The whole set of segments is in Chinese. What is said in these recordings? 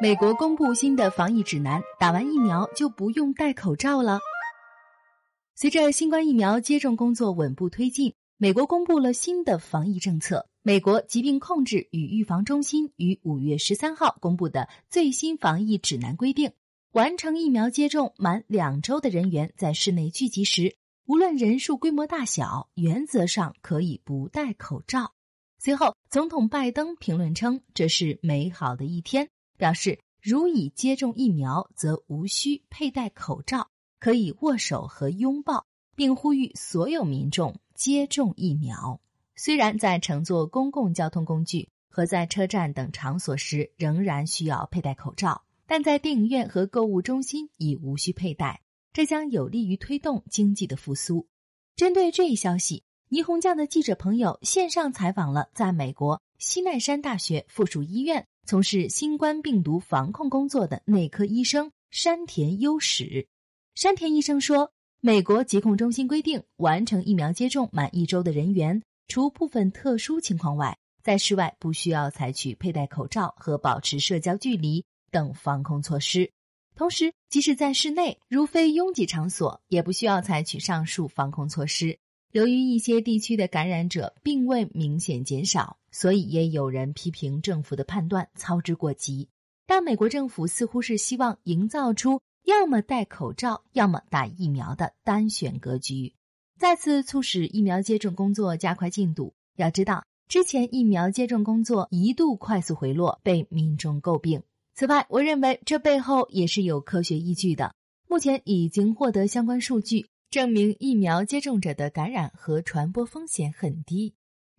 美国公布新的防疫指南，打完疫苗就不用戴口罩了。随着新冠疫苗接种工作稳步推进，美国公布了新的防疫政策。美国疾病控制与预防中心于五月十三号公布的最新防疫指南规定，完成疫苗接种满两周的人员在室内聚集时，无论人数规模大小，原则上可以不戴口罩。随后，总统拜登评论称：“这是美好的一天。”表示，如已接种疫苗，则无需佩戴口罩，可以握手和拥抱，并呼吁所有民众接种疫苗。虽然在乘坐公共交通工具和在车站等场所时仍然需要佩戴口罩，但在电影院和购物中心已无需佩戴。这将有利于推动经济的复苏。针对这一消息，霓虹酱的记者朋友线上采访了在美国西奈山大学附属医院。从事新冠病毒防控工作的内科医生山田优史，山田医生说：“美国疾控中心规定，完成疫苗接种满一周的人员，除部分特殊情况外，在室外不需要采取佩戴口罩和保持社交距离等防控措施。同时，即使在室内，如非拥挤场所，也不需要采取上述防控措施。”由于一些地区的感染者并未明显减少，所以也有人批评政府的判断操之过急。但美国政府似乎是希望营造出要么戴口罩，要么打疫苗的单选格局，再次促使疫苗接种工作加快进度。要知道，之前疫苗接种工作一度快速回落，被民众诟病。此外，我认为这背后也是有科学依据的。目前已经获得相关数据。证明疫苗接种者的感染和传播风险很低。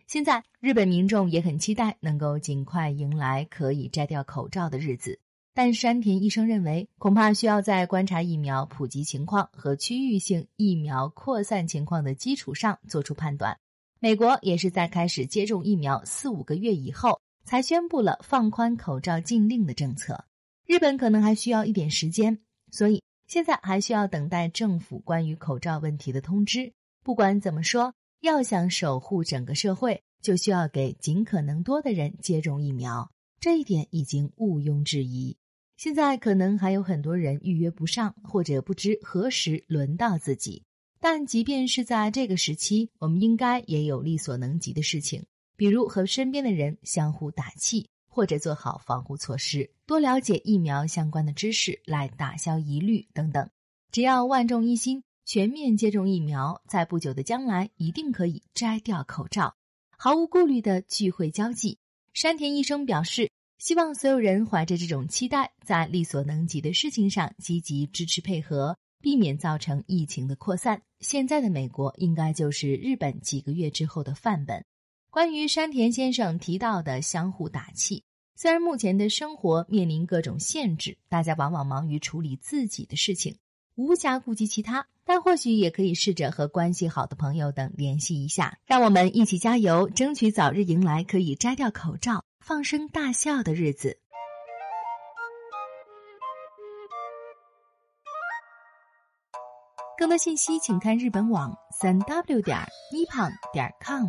现在，日本民众也很期待能够尽快迎来可以摘掉口罩的日子。但山田医生认为，恐怕需要在观察疫苗普及情况和区域性疫苗扩散情况的基础上做出判断。美国也是在开始接种疫苗四五个月以后，才宣布了放宽口罩禁令的政策。日本可能还需要一点时间，所以。现在还需要等待政府关于口罩问题的通知。不管怎么说，要想守护整个社会，就需要给尽可能多的人接种疫苗，这一点已经毋庸置疑。现在可能还有很多人预约不上，或者不知何时轮到自己。但即便是在这个时期，我们应该也有力所能及的事情，比如和身边的人相互打气。或者做好防护措施，多了解疫苗相关的知识来打消疑虑等等。只要万众一心，全面接种疫苗，在不久的将来一定可以摘掉口罩，毫无顾虑的聚会交际。山田医生表示，希望所有人怀着这种期待，在力所能及的事情上积极支持配合，避免造成疫情的扩散。现在的美国应该就是日本几个月之后的范本。关于山田先生提到的相互打气，虽然目前的生活面临各种限制，大家往往忙于处理自己的事情，无暇顾及其他，但或许也可以试着和关系好的朋友等联系一下，让我们一起加油，争取早日迎来可以摘掉口罩、放声大笑的日子。更多信息请看日本网三 w 点 nippon 点 com。